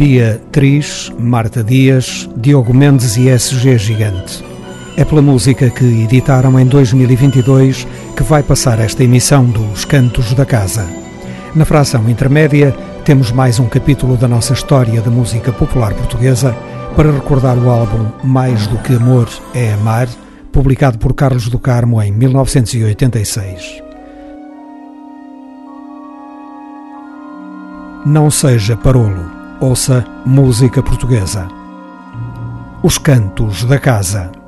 Beatriz, Marta Dias, Diogo Mendes e SG Gigante. É pela música que editaram em 2022 que vai passar esta emissão dos Cantos da Casa. Na fração intermédia, temos mais um capítulo da nossa história da música popular portuguesa para recordar o álbum Mais do que Amor é Amar, publicado por Carlos do Carmo em 1986. Não seja parolo, ouça música portuguesa. Os Cantos da Casa.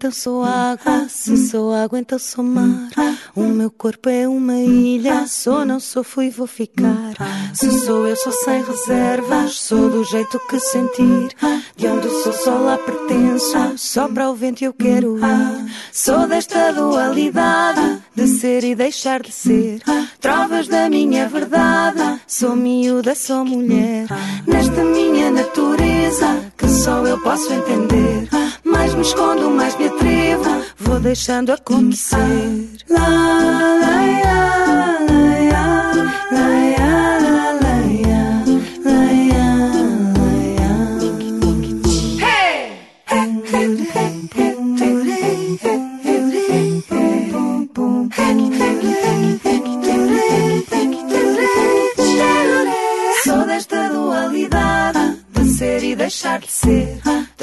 Então sou água. Se sou água, então sou mar. O meu corpo é uma ilha. Sou, não sou, fui, vou ficar. Se sou eu, sou sem reservas. Sou do jeito que sentir. De onde sou, só lá pertenço. Só para o vento eu quero ir. Sou desta dualidade de ser e deixar de ser. Trovas da minha verdade. Sou miúda, sou mulher. Nesta minha natureza que só eu posso entender. Mais me escondo, mais me atrevo. Vou deixando acontecer. La, la, la, la, la, la, Sou desta dualidade de ser e deixar de ser.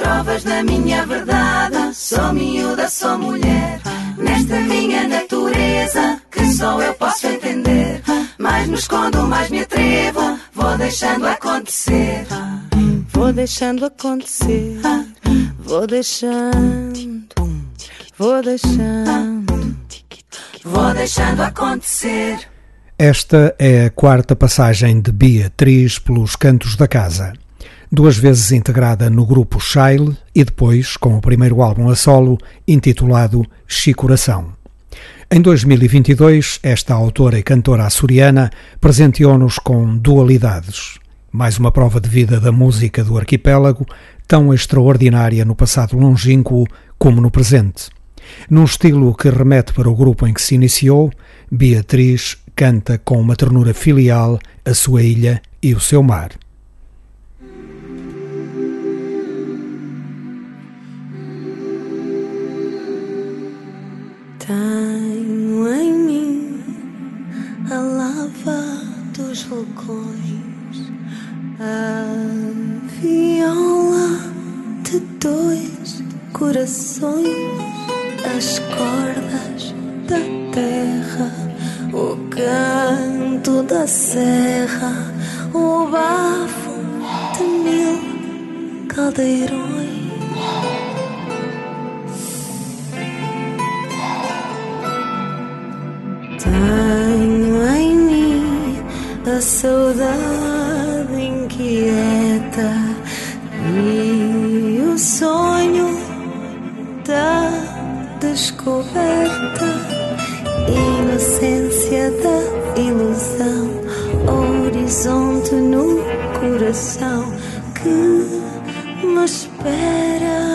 Trovas na minha verdade. Sou miúda, sou mulher. Nesta minha natureza que só eu posso entender. Mais me escondo, mais me atrevo. Vou deixando acontecer. Vou deixando acontecer. Vou deixando. Vou deixando. Vou deixando acontecer. Esta é a quarta passagem de Beatriz pelos Cantos da Casa. Duas vezes integrada no grupo Shile e depois com o primeiro álbum a solo, intitulado Chicoração. Em 2022, esta autora e cantora açoriana presenteou-nos com Dualidades, mais uma prova de vida da música do arquipélago, tão extraordinária no passado longínquo como no presente. Num estilo que remete para o grupo em que se iniciou, Beatriz canta com uma ternura filial a sua ilha e o seu mar. Dos vulcões, a viola de dois corações, as cordas da terra, o canto da serra, o bafo de mil caldeirões. Tenho saudade inquieta e o sonho da descoberta, inocência da ilusão, horizonte no coração que me espera,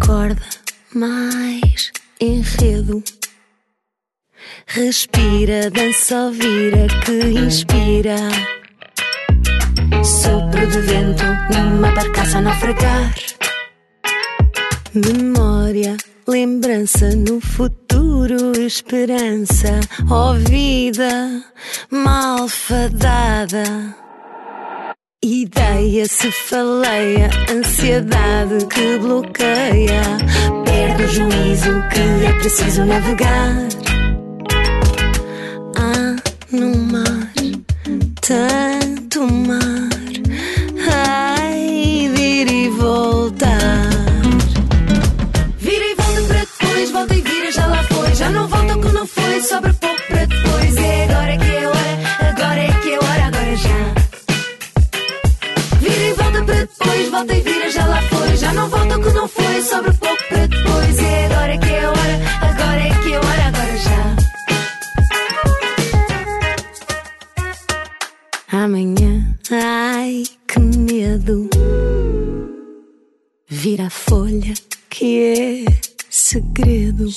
corda, mais enredo. Respira, dança, vira que inspira. Sopro de vento numa barcaça a naufragar. Memória, lembrança no futuro, esperança. Ó vida malfadada. Ideia se faleia, ansiedade que bloqueia. Perde o juízo que é preciso navegar. Há no mar tanto mar. Ai, vir e voltar. Vira e volta para depois, volta e vira, já lá foi. Já não volta o que não foi, sobra pouco para depois. É agora que depois, volta e vira, já lá foi. Já não volta o que não foi, sobra pouco para depois. É agora que é hora, agora é que é hora, agora já. Amanhã, ai que medo. Vira a folha que é segredo.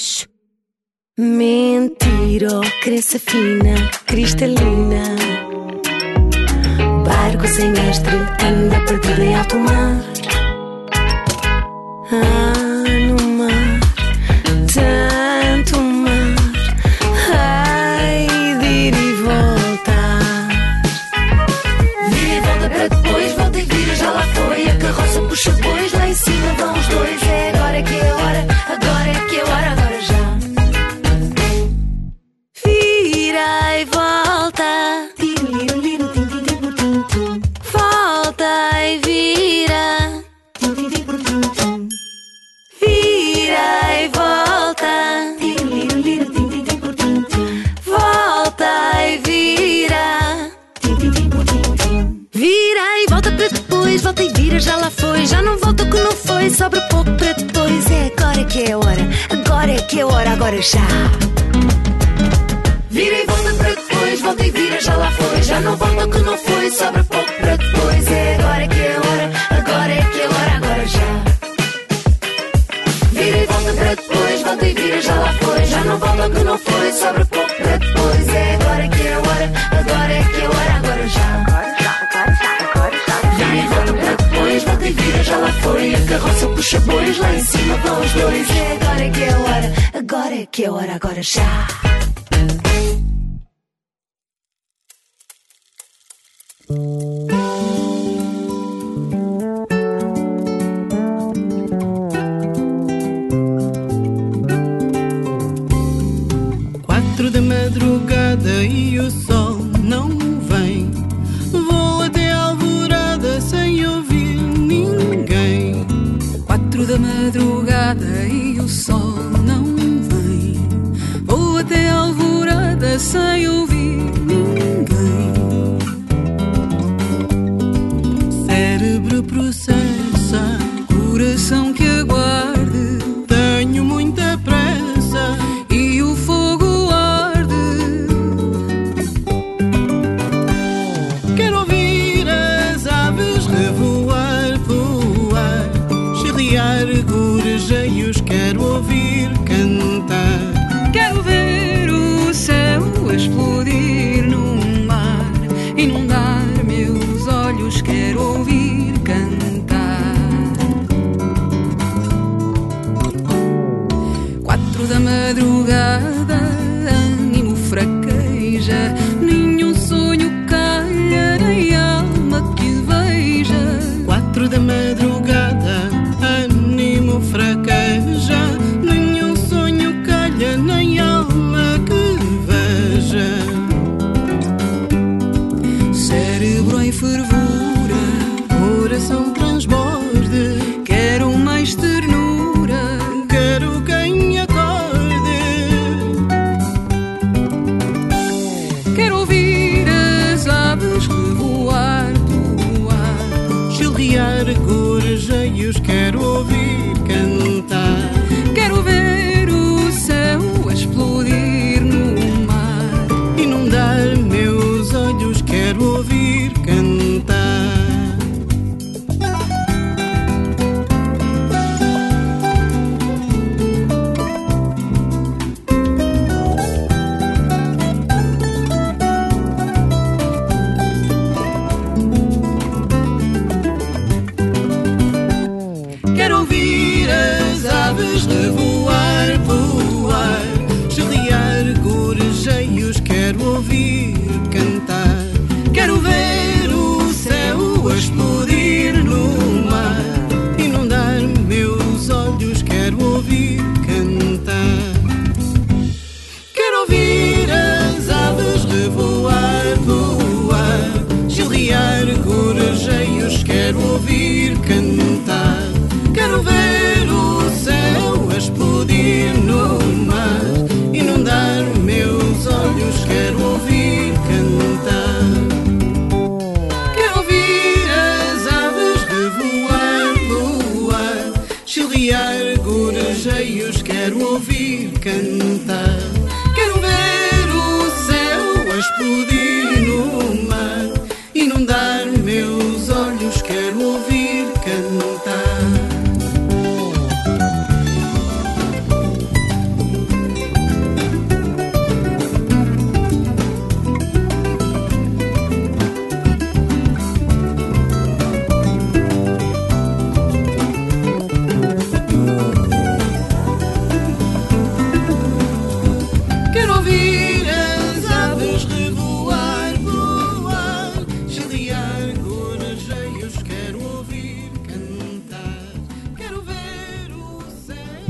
Mentira, crença fina, cristalina. Barco sem mestre, anda perdido em alto mar. Ah, no mar, tanto mar. Ai, de ir e voltar. Vira e volta para depois, volta e vira, já lá foi. A carroça puxa que é a hora, agora já. Vira e volta para depois, volta e vira, já lá foi. Já não volta o que não foi, sobra foi. A carroça puxa bois, lá em cima vão os dois. É agora que é a hora, agora é que é a hora, agora já. Quatro da madrugada e o sol da madrugada e o sol não vem. Vou até a alvorada sem ouvir ninguém. Cérebro processa,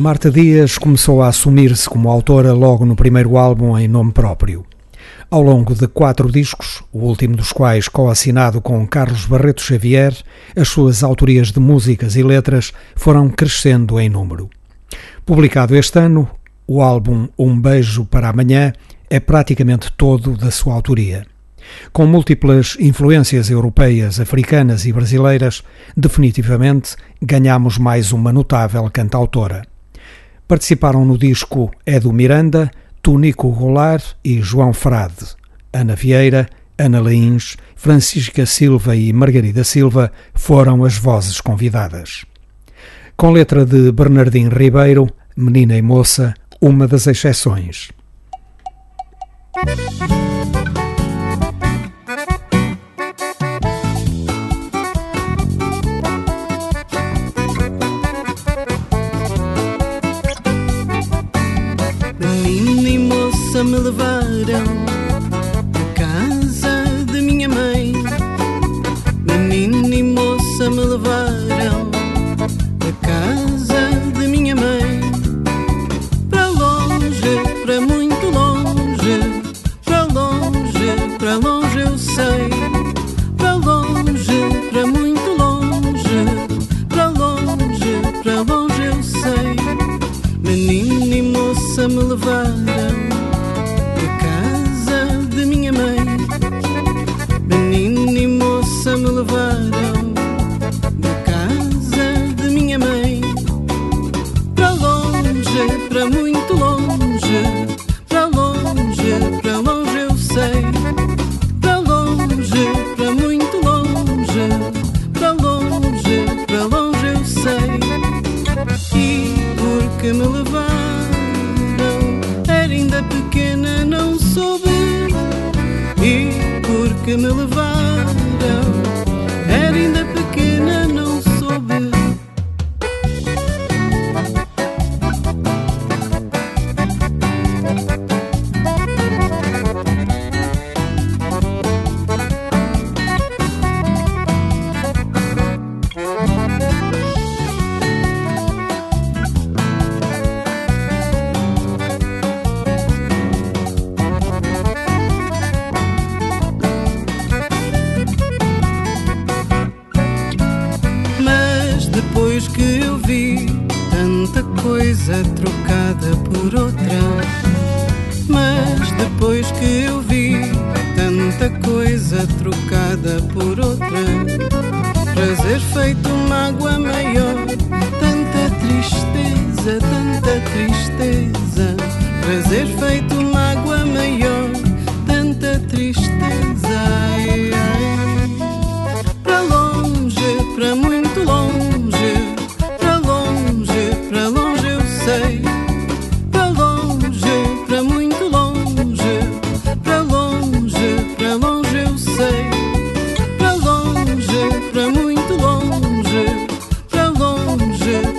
Marta Dias começou a assumir-se como autora logo no primeiro álbum em nome próprio. Ao longo de quatro discos, o último dos quais coassinado com Carlos Barreto Xavier, as suas autorias de músicas e letras foram crescendo em número. Publicado este ano, o álbum Um Beijo para Amanhã é praticamente todo da sua autoria. Com múltiplas influências europeias, africanas e brasileiras, definitivamente ganhamos mais uma notável cantautora. Participaram no disco Edu Miranda, Tunico Goulart e João Frade. Ana Vieira, Ana Leins, Francisca Silva e Margarida Silva foram as vozes convidadas. Com letra de Bernardim Ribeiro, Menina e Moça, uma das exceções. Miller Varden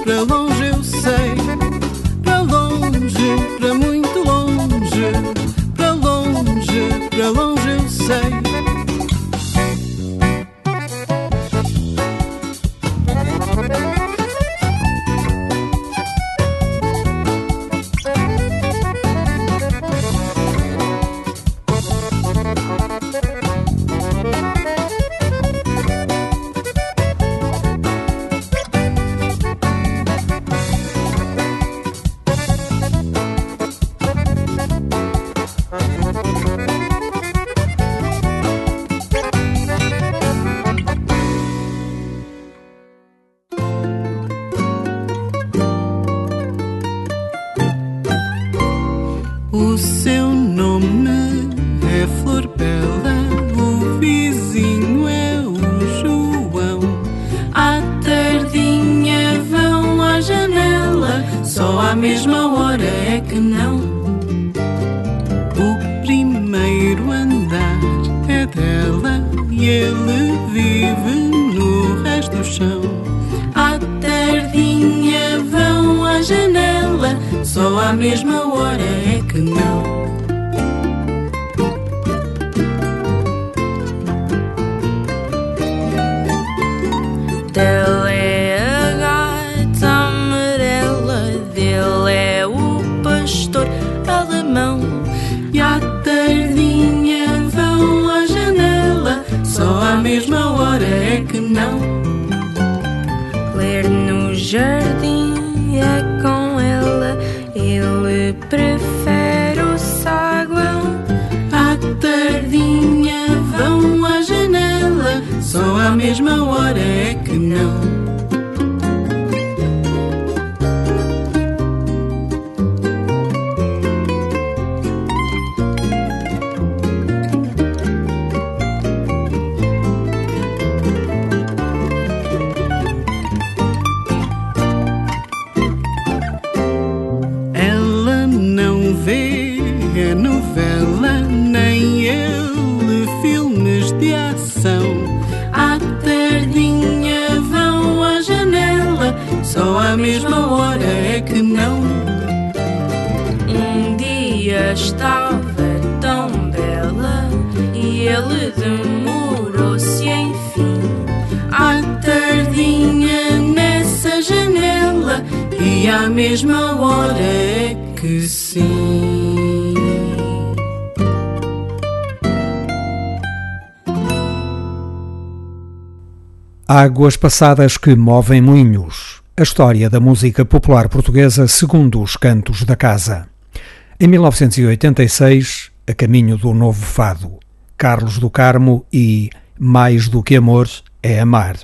longe, Águas passadas que movem moinhos. A história da música popular portuguesa segundo os cantos da casa. Em 1986, a caminho do novo fado, Carlos do Carmo e Mais do que amor é amar.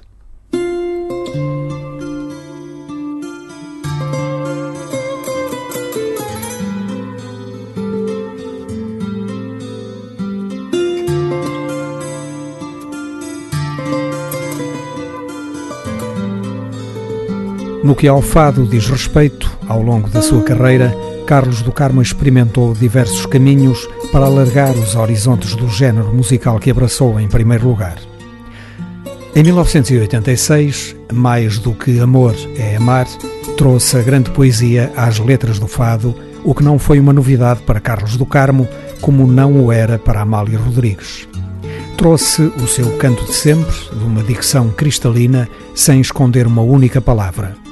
No que ao fado diz respeito, ao longo da sua carreira, Carlos do Carmo experimentou diversos caminhos para alargar os horizontes do género musical que abraçou em primeiro lugar. Em 1986, Mais do que Amor é Amar, trouxe a grande poesia às letras do fado, o que não foi uma novidade para Carlos do Carmo, como não o era para Amália Rodrigues. Trouxe o seu canto de sempre, de uma dicção cristalina, sem esconder uma única palavra.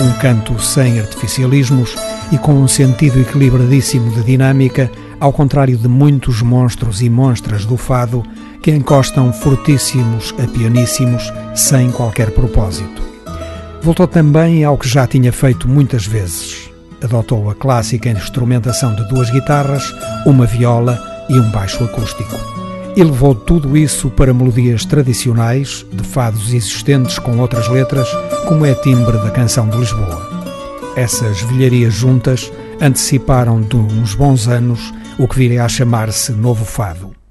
Um canto sem artificialismos e com um sentido equilibradíssimo de dinâmica, ao contrário de muitos monstros e monstras do fado que encostam fortíssimos a pianíssimos sem qualquer propósito. Voltou também ao que já tinha feito muitas vezes. Adotou a clássica instrumentação de duas guitarras, uma viola e um baixo acústico. E levou tudo isso para melodias tradicionais, de fados existentes com outras letras, como é timbre da canção de Lisboa. essas velharias juntas anteciparam de uns bons anos o que viria a chamar-se Novo Fado.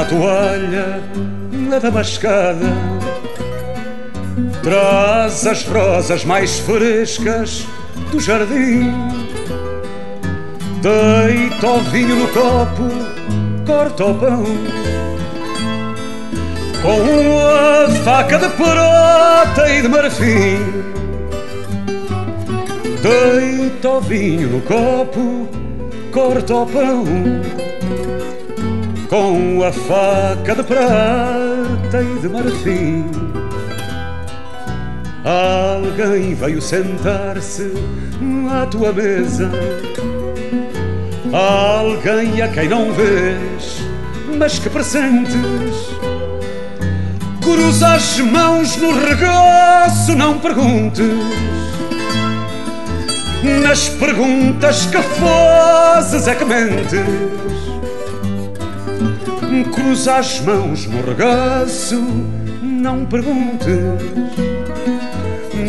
Na toalha, leva mascada. Traz as rosas mais frescas do jardim. Deita o vinho no copo, corta o pão. Com uma faca de prata e de marfim. Deita o vinho no copo, corta o pão com a faca de prata e de marfim. Alguém veio sentar-se à tua mesa. Alguém a quem não vês, mas que presentes. Cruza as mãos no regaço, não perguntes. Nas perguntas que fazes é que mentes cruza as mãos no regaço, não perguntes.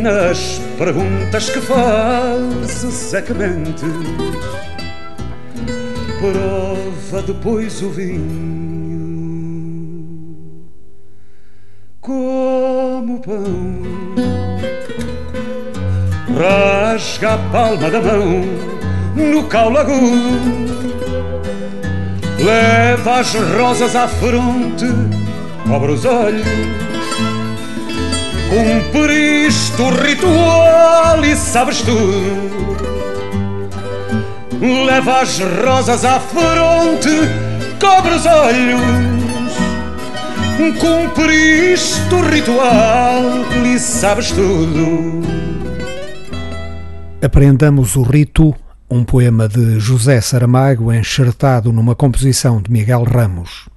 Nas perguntas que fazes que mentes. Prova depois o vinho como pão. Rasga a palma da mão no caule agudo Leva as rosas à fronte, cobre os olhos. Cumpriste o ritual e sabes tudo. Leva as rosas à fronte, cobre os olhos. Cumpriste o ritual e sabes tudo. Aprendamos o rito um poema de José Saramago enxertado numa composição de Miguel Ramos.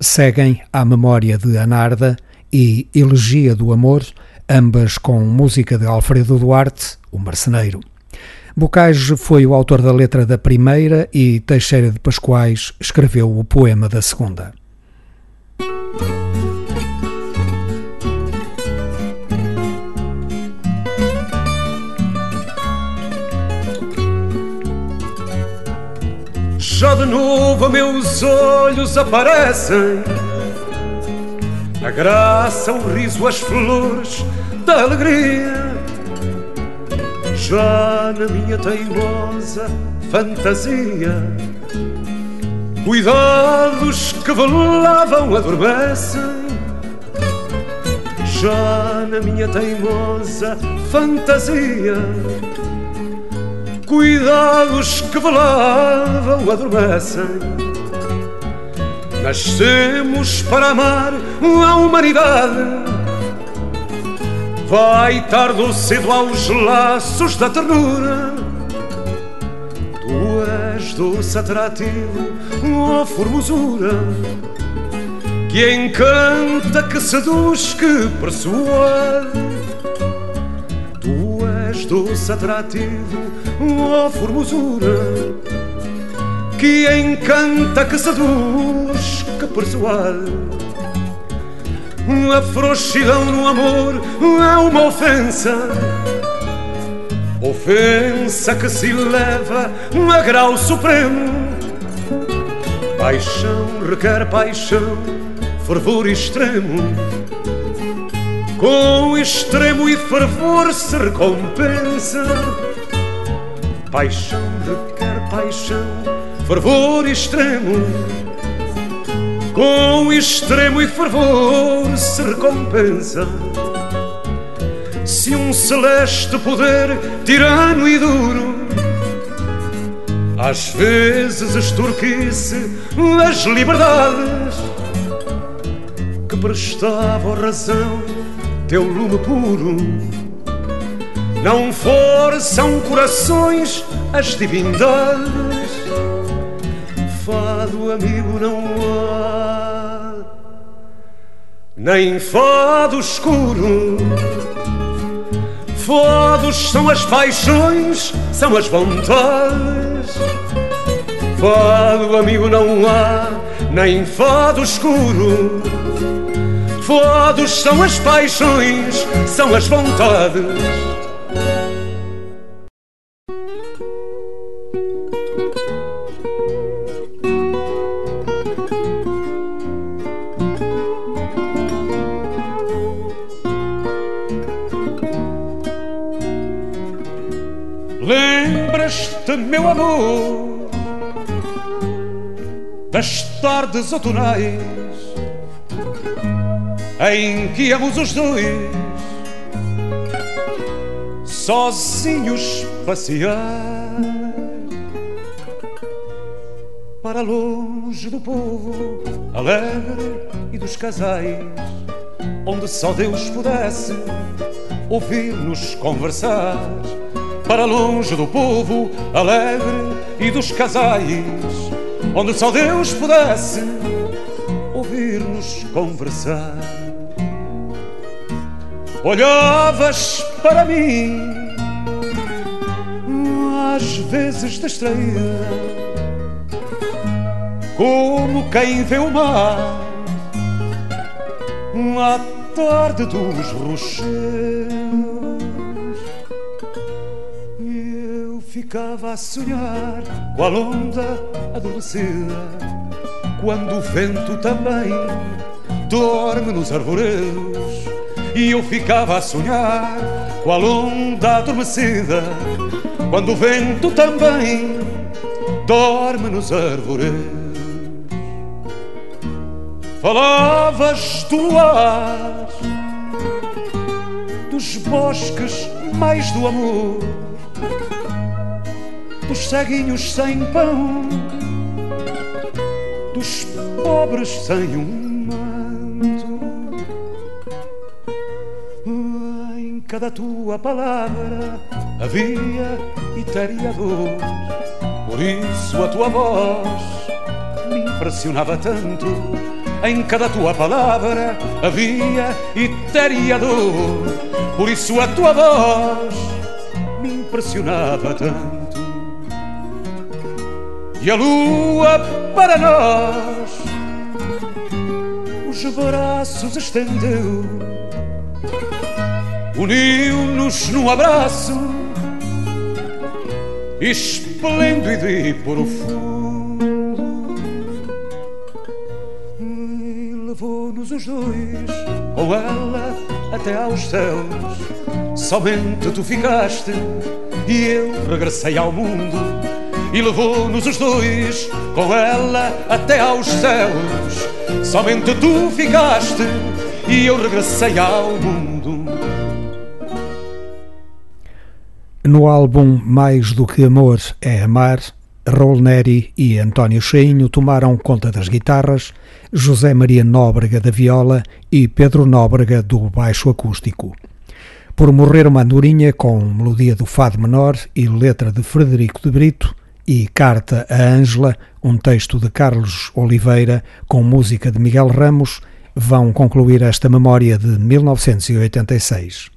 Seguem A Memória de Anarda e Elegia do Amor, ambas com música de Alfredo Duarte, o marceneiro. Bocage foi o autor da letra da primeira e Teixeira de Pascoais escreveu o poema da segunda. Já de novo meus olhos aparecem. A graça, o riso, as flores da alegria. Já na minha teimosa fantasia. Cuidados que velavam adormecem. Já na minha teimosa fantasia Cuidados que velavam adormecem. Nascemos para amar a humanidade. Vai tarde cedo aos laços da ternura. Tu és doce atrativo, oh formosura Que encanta, que seduz, que persuade doce atrativo, ó oh, formosura que encanta, que seduz, que persuade. A frouxidão no amor é uma ofensa, ofensa que se leva a grau supremo. Paixão requer paixão, fervor extremo. Com extremo e fervor se recompensa Paixão requer paixão, fervor extremo. Com extremo e fervor se recompensa. Se um celeste poder tirano e duro às vezes extorquisse as liberdades que prestava razão teu lume puro não forçam corações as divindades, fado, amigo, não há, nem fado escuro. Fados são as paixões, são as vontades. Fado, amigo, não há, nem fado escuro. Fados são as paixões, são as vontades. meu amor das tardes outonais em que íamos os dois sozinhos passear para longe do povo alegre e dos casais onde só Deus pudesse ouvir-nos conversar para longe do povo alegre e dos casais, onde só Deus pudesse ouvir-nos conversar. Olhavas para mim, às vezes distraída, como quem vê o mar, à tarde dos rochedos ficava a sonhar com a onda adormecida, quando o vento também dorme nos arvoredos. E eu ficava a sonhar com a onda adormecida, quando o vento também dorme nos arvoredos. Falavas do ar, dos bosques mais do amor dos ceguinhos sem pão, dos pobres sem um cada tua palavra havia e teria dor, por isso a tua voz me impressionava tanto. Em cada tua palavra havia e teria dor, por isso a tua voz me impressionava tanto. E a lua para nós os braços estendeu, uniu-nos num abraço esplêndido e profundo, e levou-nos os dois com ela até aos céus. Somente tu ficaste e eu regressei ao mundo e levou-nos os dois com ela até aos céus. Somente tu ficaste e eu regressei ao mundo. No álbum Mais do que Amor é Amar, Raul Neri e António Cheinho tomaram conta das guitarras, José Maria Nóbrega da viola e Pedro Nóbrega do baixo acústico. Por morrer uma andorinha com melodia do fado menor e letra de Frederico de Brito, e Carta a Ângela, um texto de Carlos Oliveira com música de Miguel Ramos, vão concluir esta memória de 1986.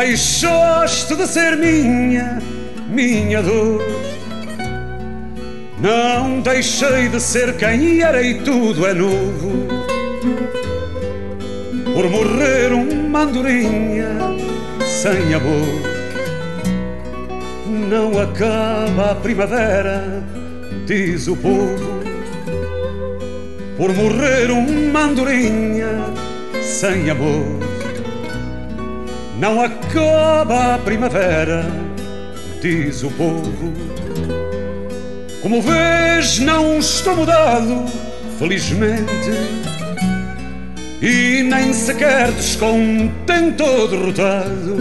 Deixaste de ser minha, minha dor. Não deixei de ser quem era e tudo é novo. Por morrer uma andorinha sem amor. Não acaba a primavera, diz o povo. Por morrer uma andorinha sem amor não acaba a primavera, diz o povo. Como vês, não estou mudado, felizmente, e nem sequer descontente ou derrotado.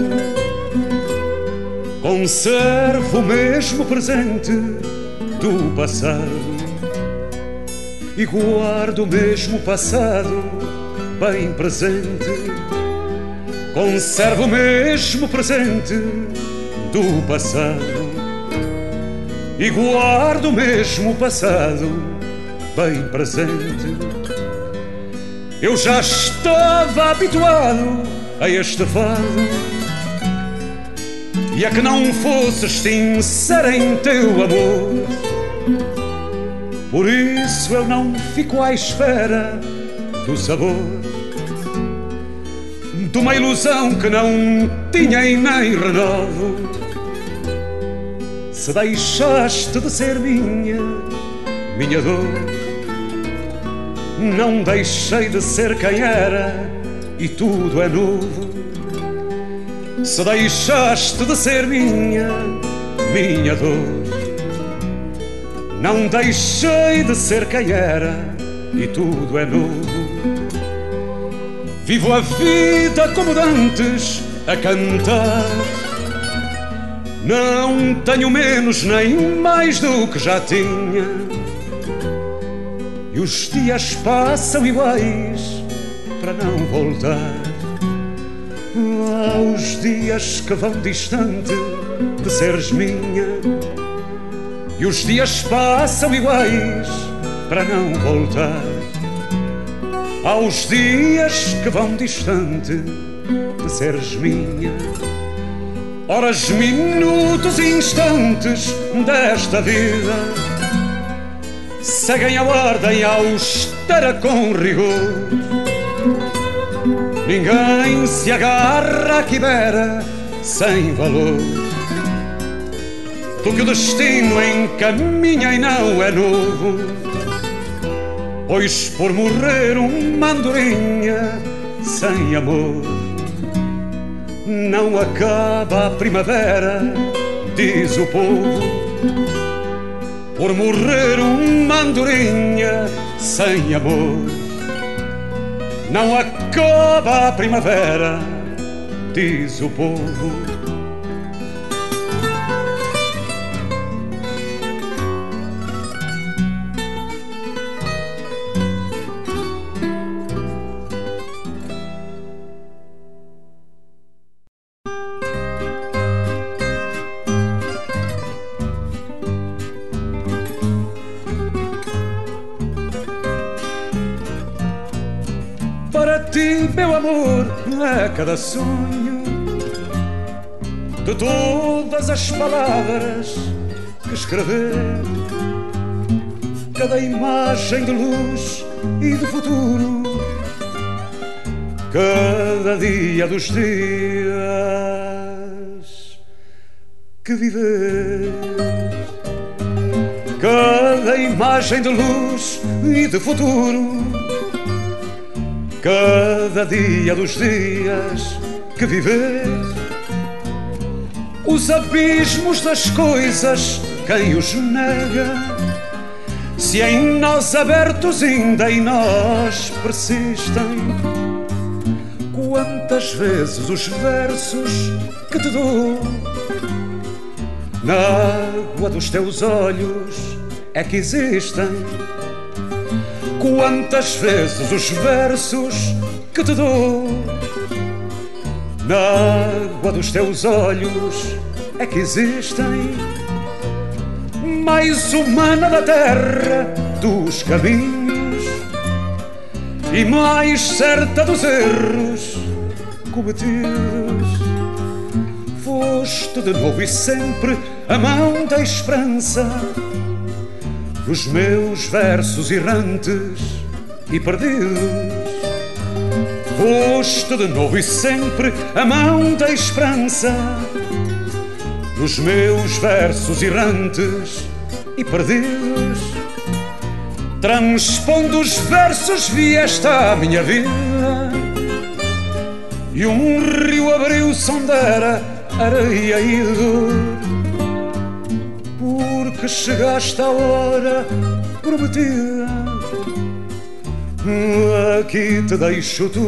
Conservo o mesmo presente do passado e guardo o mesmo passado bem presente. Conservo o mesmo presente do passado e guardo o mesmo passado bem presente. Eu já estava habituado a este fado e a que não fosses sincera em teu amor. Por isso eu não fico à espera do sabor de uma ilusão que não tinha e nem renovo. Se deixaste de ser minha, minha dor, não deixei de ser quem era e tudo é novo. Se deixaste de ser minha, minha dor, não deixei de ser quem era e tudo é novo. Vivo a vida como dantes a cantar. Não tenho menos nem mais do que já tinha. E os dias passam iguais para não voltar aos dias que vão distante de seres minha. E os dias passam iguais para não voltar. Aos dias que vão distante de seres minha. Horas, minutos instantes desta vida seguem a ordem austera com rigor Ninguém se agarra à quimera sem valor. Do que o destino encaminha e não é novo. Pois por morrer uma andorinha sem amor, não acaba a primavera, diz o povo. Por morrer uma andorinha sem amor não acaba a primavera, diz o povo. Cada sonho de todas as palavras que escrever, cada imagem de luz e de futuro, cada dia dos dias que viver. Cada imagem de luz e de futuro cada dia dos dias que viver. Os abismos das coisas, quem os nega? Se em nós abertos ainda em nós persistem, quantas vezes os versos que te dou na água dos teus olhos é que existem Quantas vezes os versos que te dou na água dos teus olhos é que existem mais humana da terra dos caminhos e mais certa dos erros cometidos. Foste de novo e sempre a mão da esperança os meus versos errantes e perdidos. Foste de novo e sempre a mão da esperança nos meus versos errantes e perdidos. Transpondo os versos vi esta minha vida e um rio abriu sondera areia e dor que chegaste à hora prometida. Aqui te deixo tu,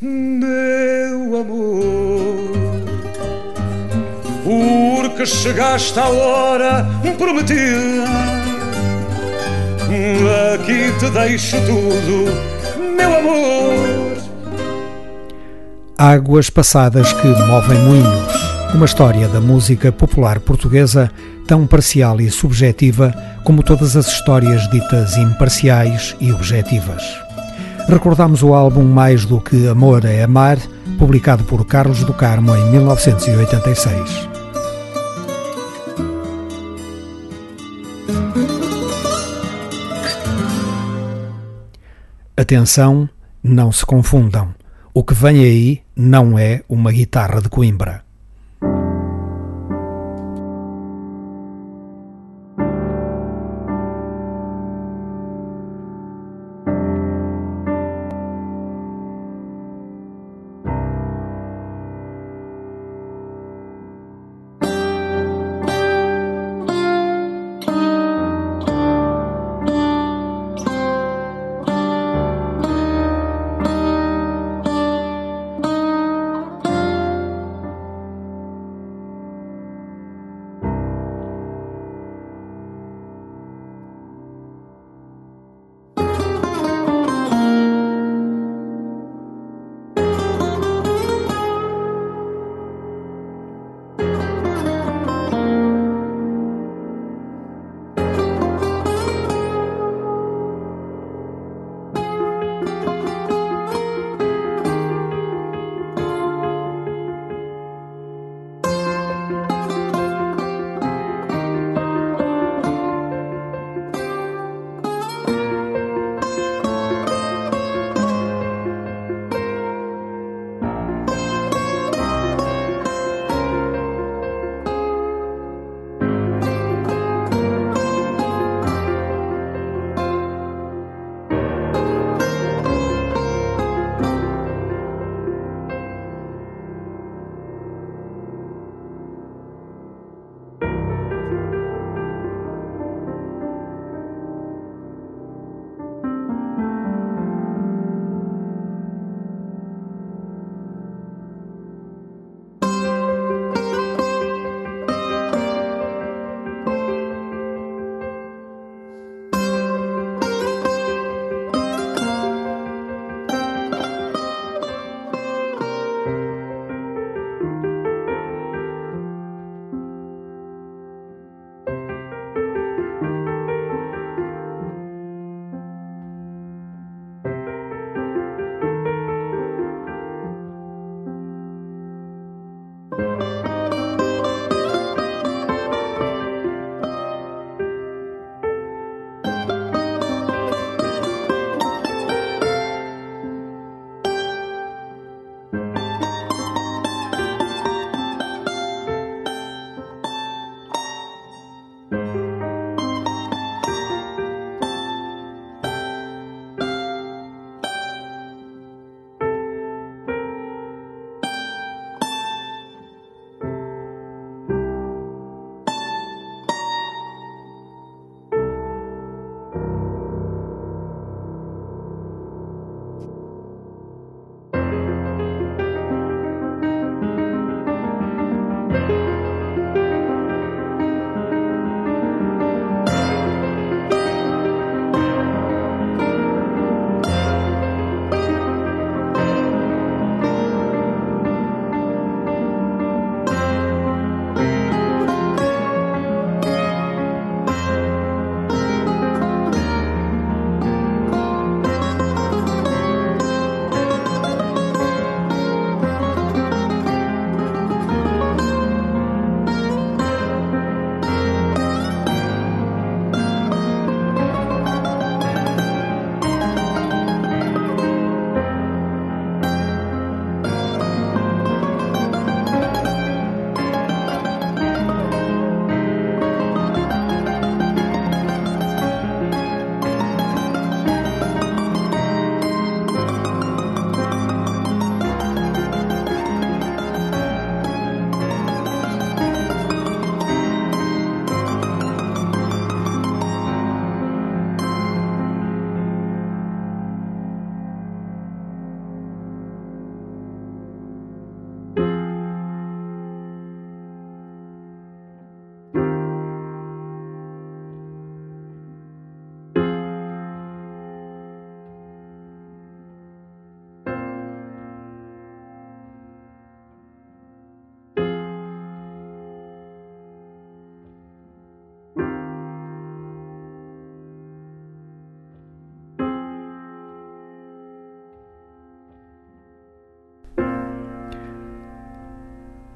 meu amor. Porque chegaste à hora prometida. Aqui te deixo tudo, meu amor. Águas passadas que movem moinhos. Uma história da música popular portuguesa tão parcial e subjetiva como todas as histórias ditas imparciais e objetivas. Recordamos o álbum Mais do que Amor é Amar, publicado por Carlos do Carmo em 1986. Atenção, não se confundam. O que vem aí não é uma guitarra de Coimbra.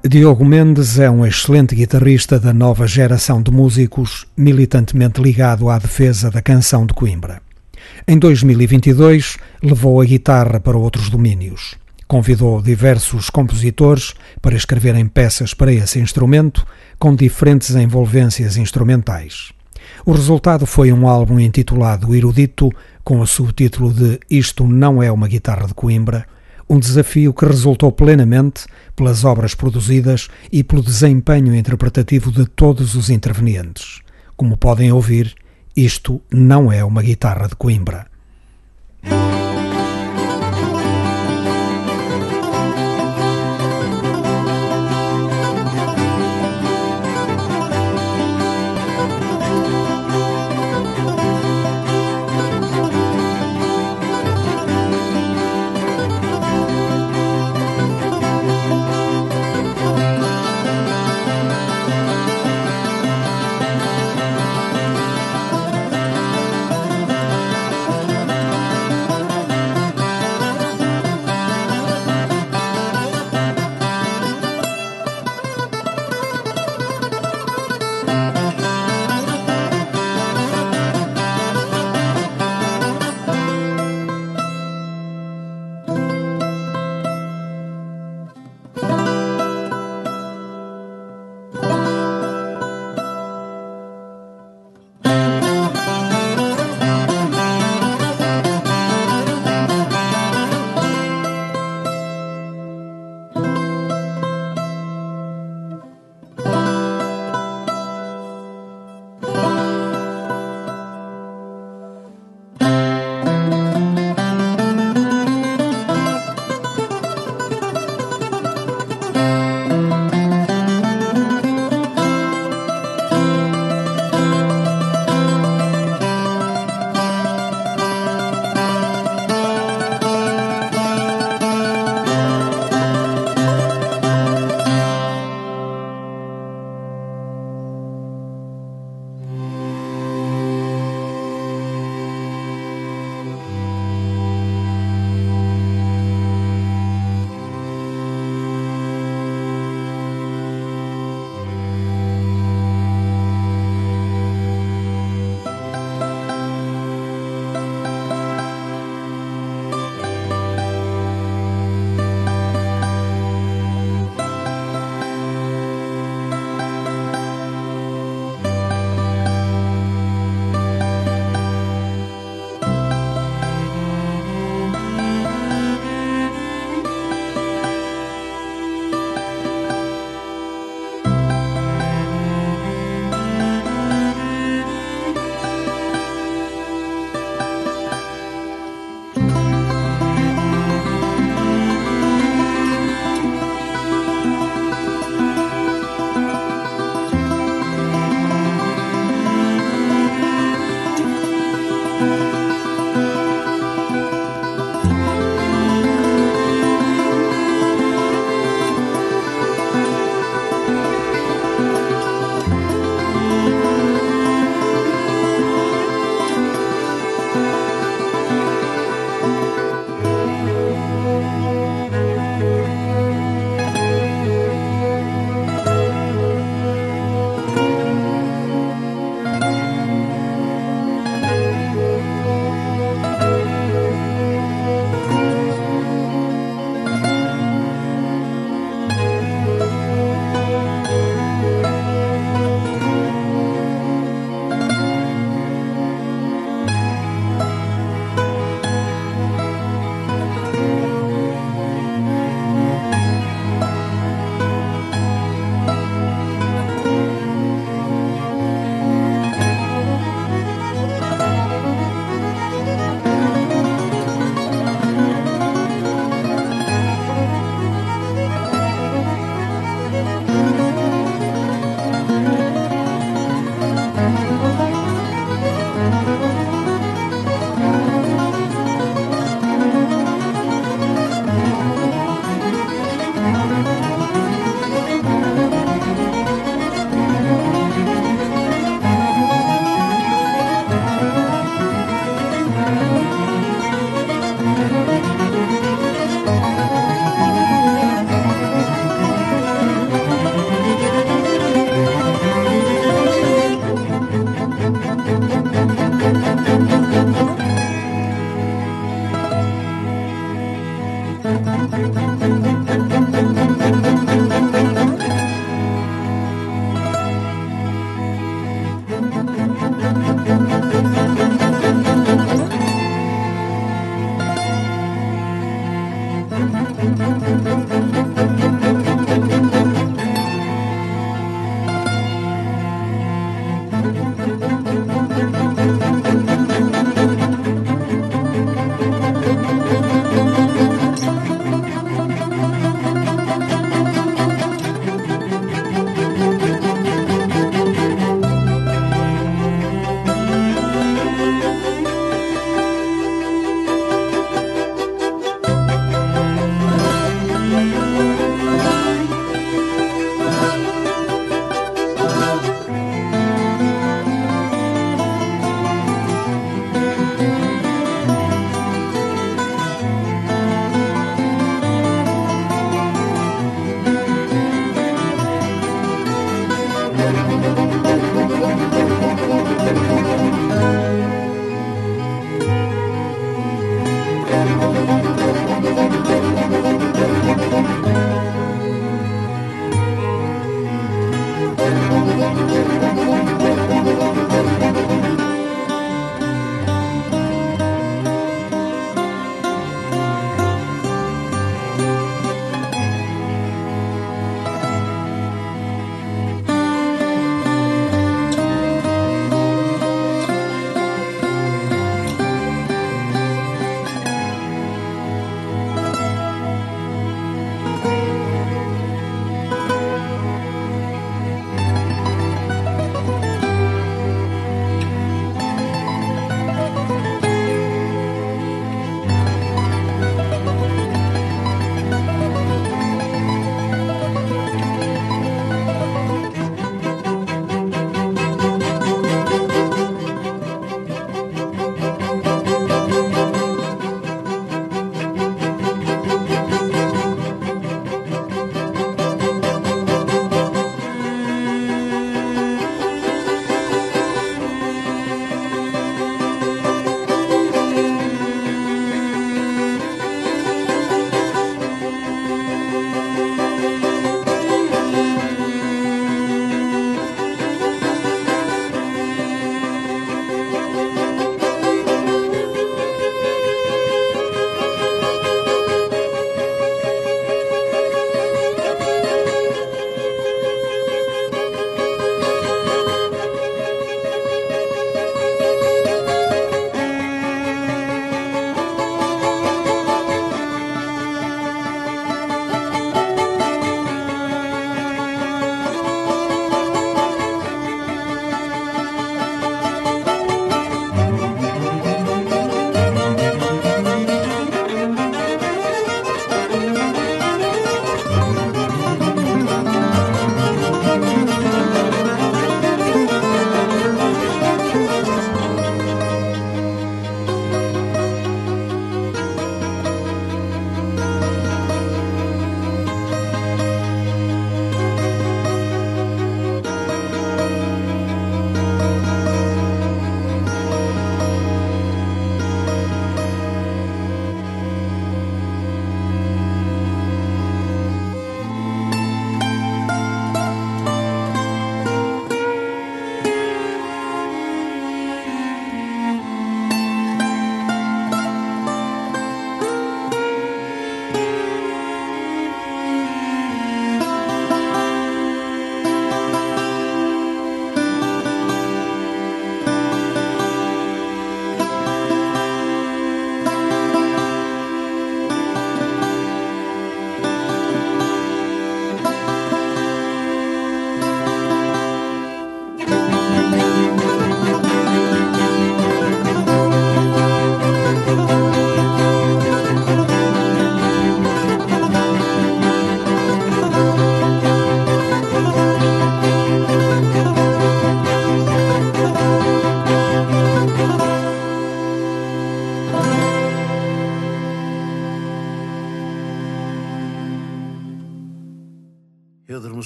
Diogo Mendes é um excelente guitarrista da nova geração de músicos, militantemente ligado à defesa da canção de Coimbra. Em 2022, levou a guitarra para outros domínios. Convidou diversos compositores para escreverem peças para esse instrumento, com diferentes envolvências instrumentais. O resultado foi um álbum intitulado Erudito, com o subtítulo de Isto Não É Uma Guitarra de Coimbra, um desafio que resultou plenamente pelas obras produzidas e pelo desempenho interpretativo de todos os intervenientes. Como podem ouvir, isto não é uma guitarra de Coimbra.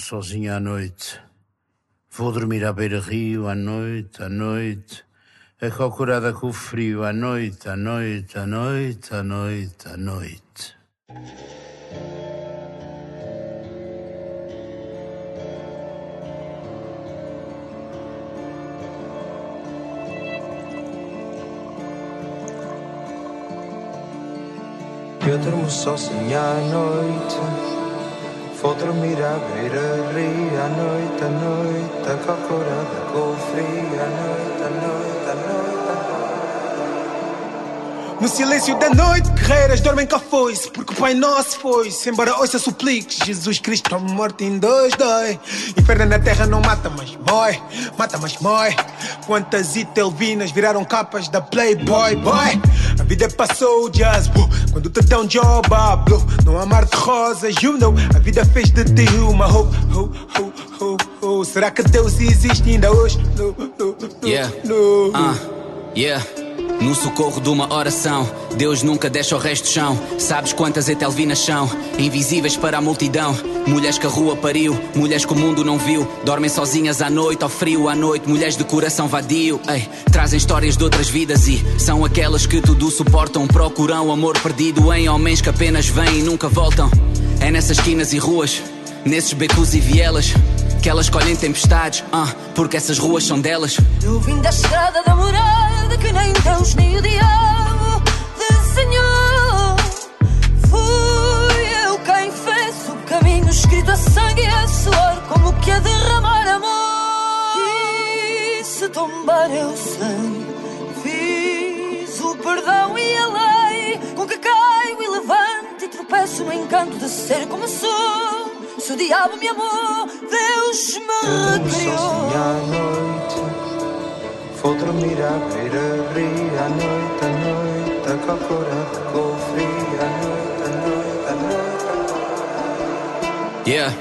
Sozinho à noite. Vou dormir à beira-rio à noite, à noite. Acocorada com o frio à noite, à noite, à noite, à noite, à noite. Eu durmo sozinho à noite Vou dormir à beira-rio à noite, à noite Acocorada com o frio à noite, à noite, à noite, No silêncio da noite, guerreiras dormem com a foice Porque o Pai Nosso foi-se Embora ouça supliques Jesus Cristo a morte em dois dói. Inferno na terra não mata, mas mói Mata, mas mói Quantas itelvinas viraram capas da Playboy Boy A vida passou jazz uh, Quando te dão job ah, blue. Não há mar de rosas, you know A vida fez de ti uma ho, ho, ho, ho, ho. Será que Deus existe ainda hoje? No, no, no, Yeah. no. Ah, yeah. No socorro de uma oração, Deus nunca deixa o resto chão. Sabes quantas etelvinas são? Invisíveis para a multidão. Mulheres que a rua pariu, mulheres que o mundo não viu. Dormem sozinhas à noite, ao frio à noite. Mulheres de coração vadio, ei. Trazem histórias de outras vidas e são aquelas que tudo suportam. Procuram amor perdido em homens que apenas vêm e nunca voltam. É nessas esquinas e ruas, nesses becos e vielas. Que elas colhem tempestades, ah, porque essas ruas são delas. Eu vim da estrada da morada que nem Deus nem o diabo desenhou. Fui eu quem fez o caminho escrito a sangue e a suor, como que a derramar amor. E se tombar eu sei, fiz o perdão e a lei, com que caio e levanto e tropeço no encanto de ser como sou. Se o diabo me amou, Deus me recriou. à noite Vou dormir à beira-rio à noite, à noite com frio à noite, à noite, à noite Yeah,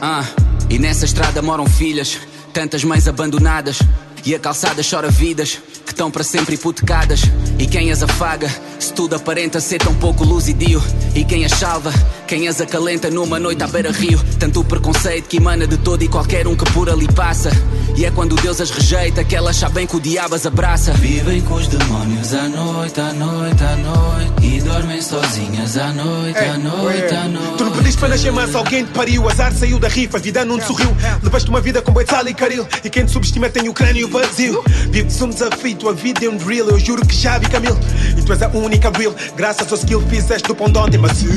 ah, e nessa estrada moram filhas, tantas mães abandonadas. E a calçada chora vidas que estão para sempre hipotecadas. E quem as afaga, se tudo aparenta ser tão pouco luzidio. E quem as salva, quem as acalenta numa noite à beira-rio. Tanto o preconceito que emana de todo e qualquer um que por ali passa. E é quando Deus as rejeita que elas sabem que o diabo as abraça. Vivem com os demónios à noite, à noite, à noite. E dormem sozinhas à noite, à noite, à noite. Tu não pediste para nascer manso, alguém te pariu. Azar saiu da rifa, a vida não te sorriu. Levaste uma vida com boi de sal e caril. E quem te subestima tem o crânio vazio. Vives um desafio, tua vida é um drill. Eu juro que já vi Camilo. E tu és a única real. Graças ao skill fizeste do pão de ontem, mas sim,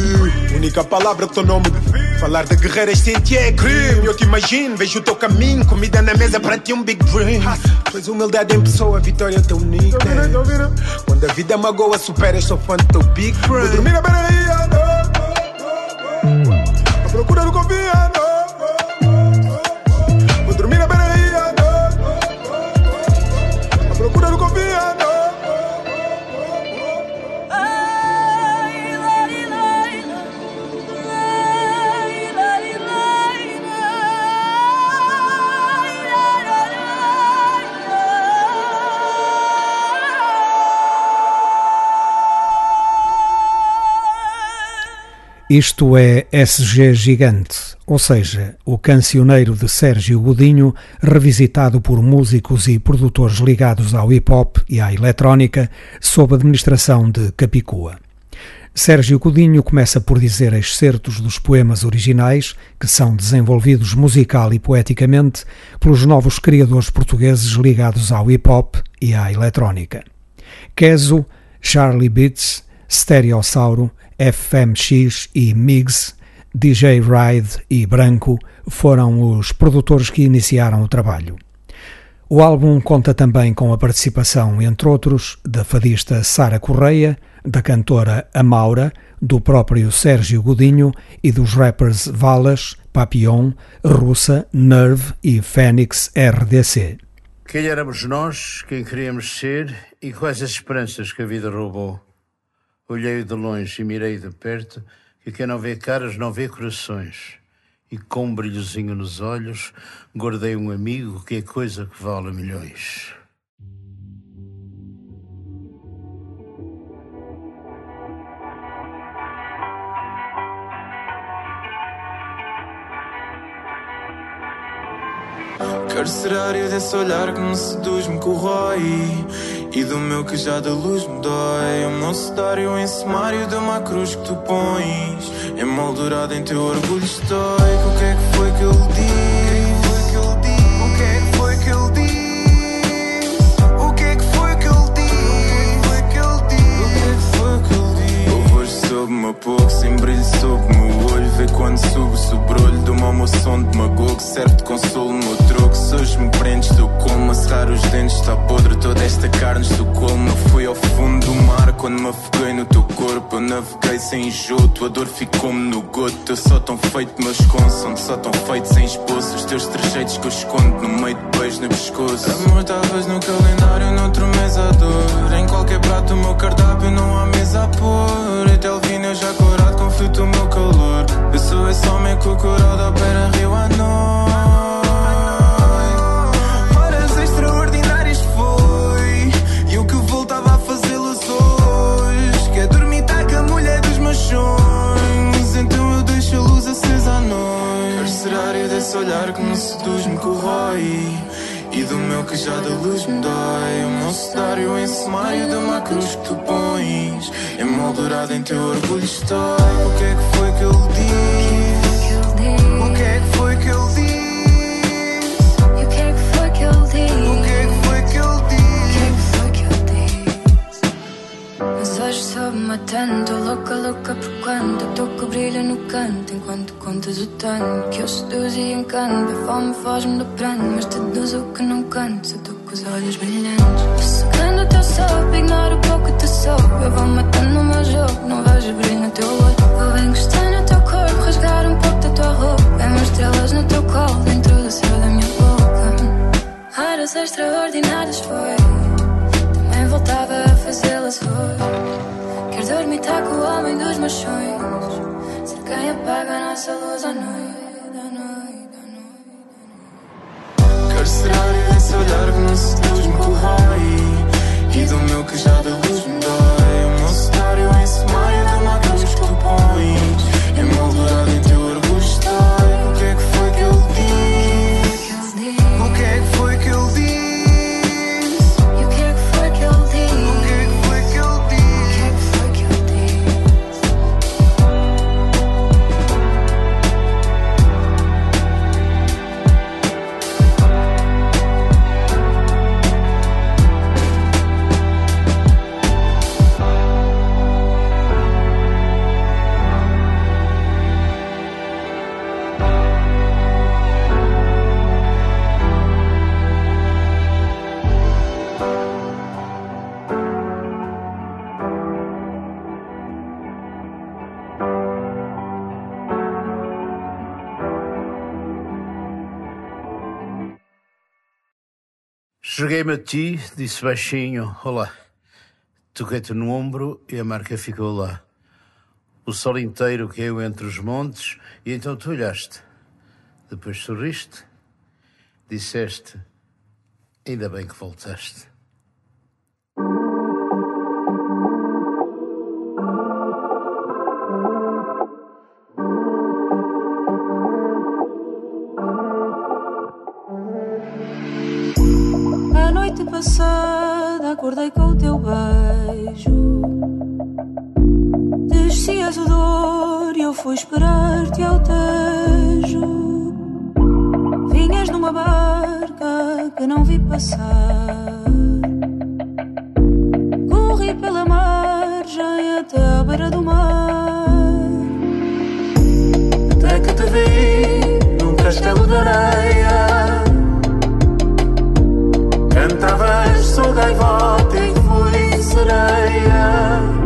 única palavra que teu nome. Falar de guerreiras sem ti é crime. Eu te imagino, vejo o teu caminho. Comida na mesa para ti um big dream. És humildade em pessoa, vitória é teu nickname. Quando a vida magoa, superas, sou fã do teu big brain. Vou dormir na beira-ria, Isto é SG Gigante, ou seja, o cancioneiro de Sérgio Godinho, revisitado por músicos e produtores ligados ao hip hop e à eletrónica, sob administração de Capicua. Sérgio Godinho começa por dizer excertos dos poemas originais, que são desenvolvidos musical e poeticamente pelos novos criadores portugueses ligados ao hip hop e à eletrónica. Keso, Charlie Beats, Stereossauro, FMX e Migs, DJ Ride e Branco foram os produtores que iniciaram o trabalho. O álbum conta também com a participação, entre outros, da fadista Sara Correia, da cantora Amaura, do próprio Sérgio Godinho e dos rappers Valas, Papillon, Russa, Nerve e Fênix RDC. Quem éramos nós, quem queríamos ser e quais as esperanças que a vida roubou. Olhei de longe e mirei de perto, que quem não vê caras não vê corações. E com um brilhozinho nos olhos, guardei um amigo que é coisa que vale milhões. Carcerário desse olhar que me seduz, me corrói. E do meu que já da luz me dói. O meu cedário em sumário de uma cruz que tu pões. Emoldurado em teu orgulho estoico. O que é que foi que ele disse? O que é que foi que ele disse? É é sob-me a pouco, sem brilho sob-me Vê quando subo sobrolho do meu moção de magogo Serve de consolo, meu troco. Se hoje me prendes, teu como. A cerrar os dentes Está podre. Toda esta carne, estou como Eu fui ao fundo do mar quando me afoguei no teu corpo. Eu naveguei sem enjoo, tua dor ficou-me no goto. Eu só tão feito meus consonantes Só tão feito sem esboço. Os teus trejeitos que eu escondo no meio de beijo no pescoço. Amor, talvez no calendário, noutro mês a dor. Em qualquer prato o meu cardápio não há mesa a pôr. Até o vinho eu já corado, confio o meu calor Eu sou esse homem que o opera rio à noite. Horas extraordinárias foi E o que voltava a fazê-los hoje Que é dormir tá com a mulher dos sonhos. Então eu deixo a luz acesa à noite. Carcerário desse olhar que me seduz, me corrói e do meu que já da luz me dói. O meu cenário em sumário de uma cruz que tu pões. Emoldurado em teu orgulho estou O que é que foi que ele disse? O que é que foi que ele tanto, louca, louca por quanto Eu tô com brilho no canto, enquanto contas o tanto Que eu seduzo e encanto, a fome foge-me do pranto Mas te deduzo que não canto, eu tô com os olhos brilhantes Vou secando o teu soube, ignoro o pouco que tu soube. Eu vou matando o meu jogo, não vejo brilho no teu olho. Vou encostar no teu corpo, rasgar um pouco da tua roupa. Vemo estrelas no teu colo, dentro do céu da minha boca. Horas extraordinárias foi. Também voltava a fazê-las hoje. Dormir, tá com o homem dos meus sonhos. Ser quem apaga a nossa luz à noite, à noite, à noite. Carcerário olhar que me seduz, me corrói E do meu que já da Cheguei-me a ti, disse baixinho: Olá. Toquei-te no ombro e a marca ficou lá. O sol inteiro caiu entre os montes e então tu olhaste. Depois sorriste, disseste: Ainda bem que voltaste. Passada acordei com o teu beijo. Descias o dor e eu fui esperar-te ao tejo. Vinhas numa barca que não vi passar. Corri pela margem até à beira do mar. Até que te vi num castelo de areia Cantavas, sou gaivota e fui sereia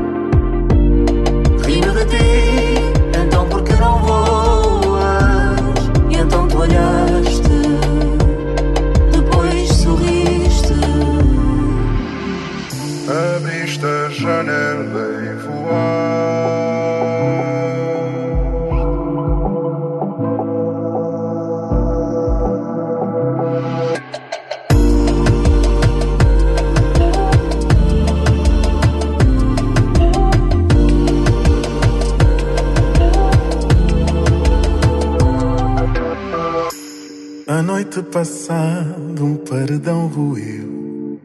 noite passada um paredão ruiu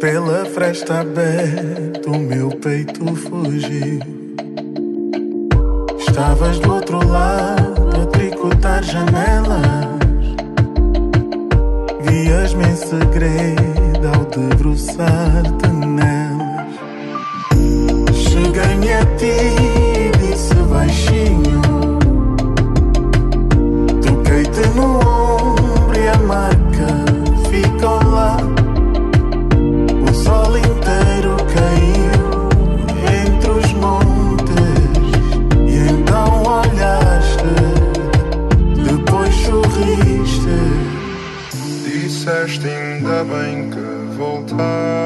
Pela fresta aberta o meu peito fugiu. Estavas do outro lado a tricotar janelas. Vias-me em segredo ao debruçar-te nelas. Cheguei-me a ti no ombro e a marca ficou lá. O sol inteiro caiu entre os montes e então olhaste, depois sorriste. Disseste ainda bem que voltaste.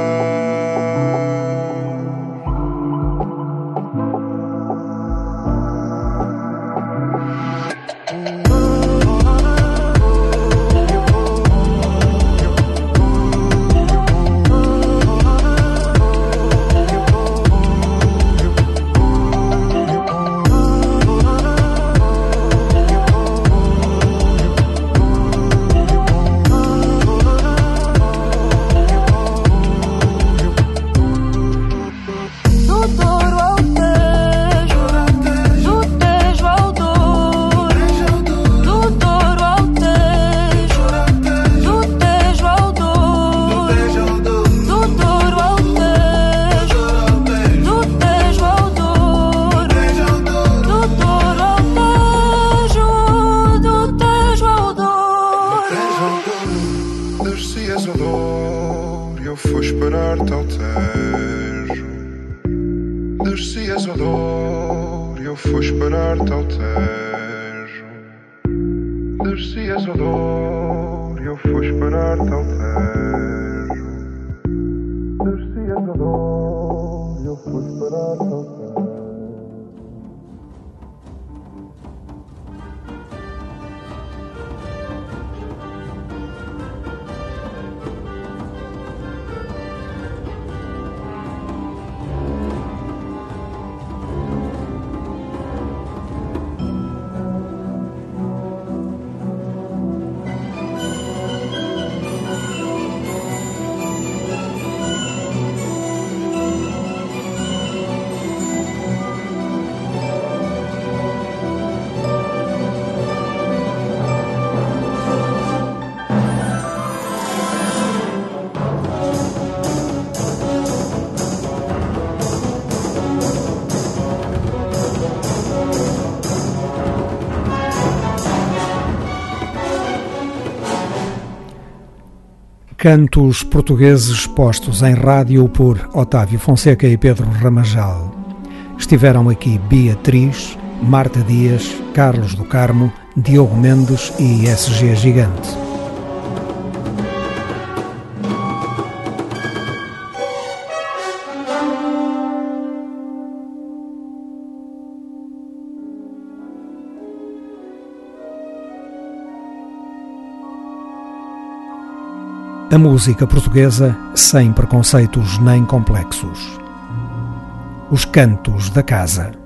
Tejo. Descias o dor e eu fui esperar-te ao Tejo. Descias o dor e eu fui esperar-te ao Tejo. Descias o dor e eu fui esperar-te ao Tejo. Cantos portugueses postos em rádio por Otávio Fonseca e Pedro Ramajal. Estiveram aqui Beatriz, Marta Dias, Carlos do Carmo, Diogo Mendes e SG Gigante. A música portuguesa sem preconceitos nem complexos. Os cantos da casa.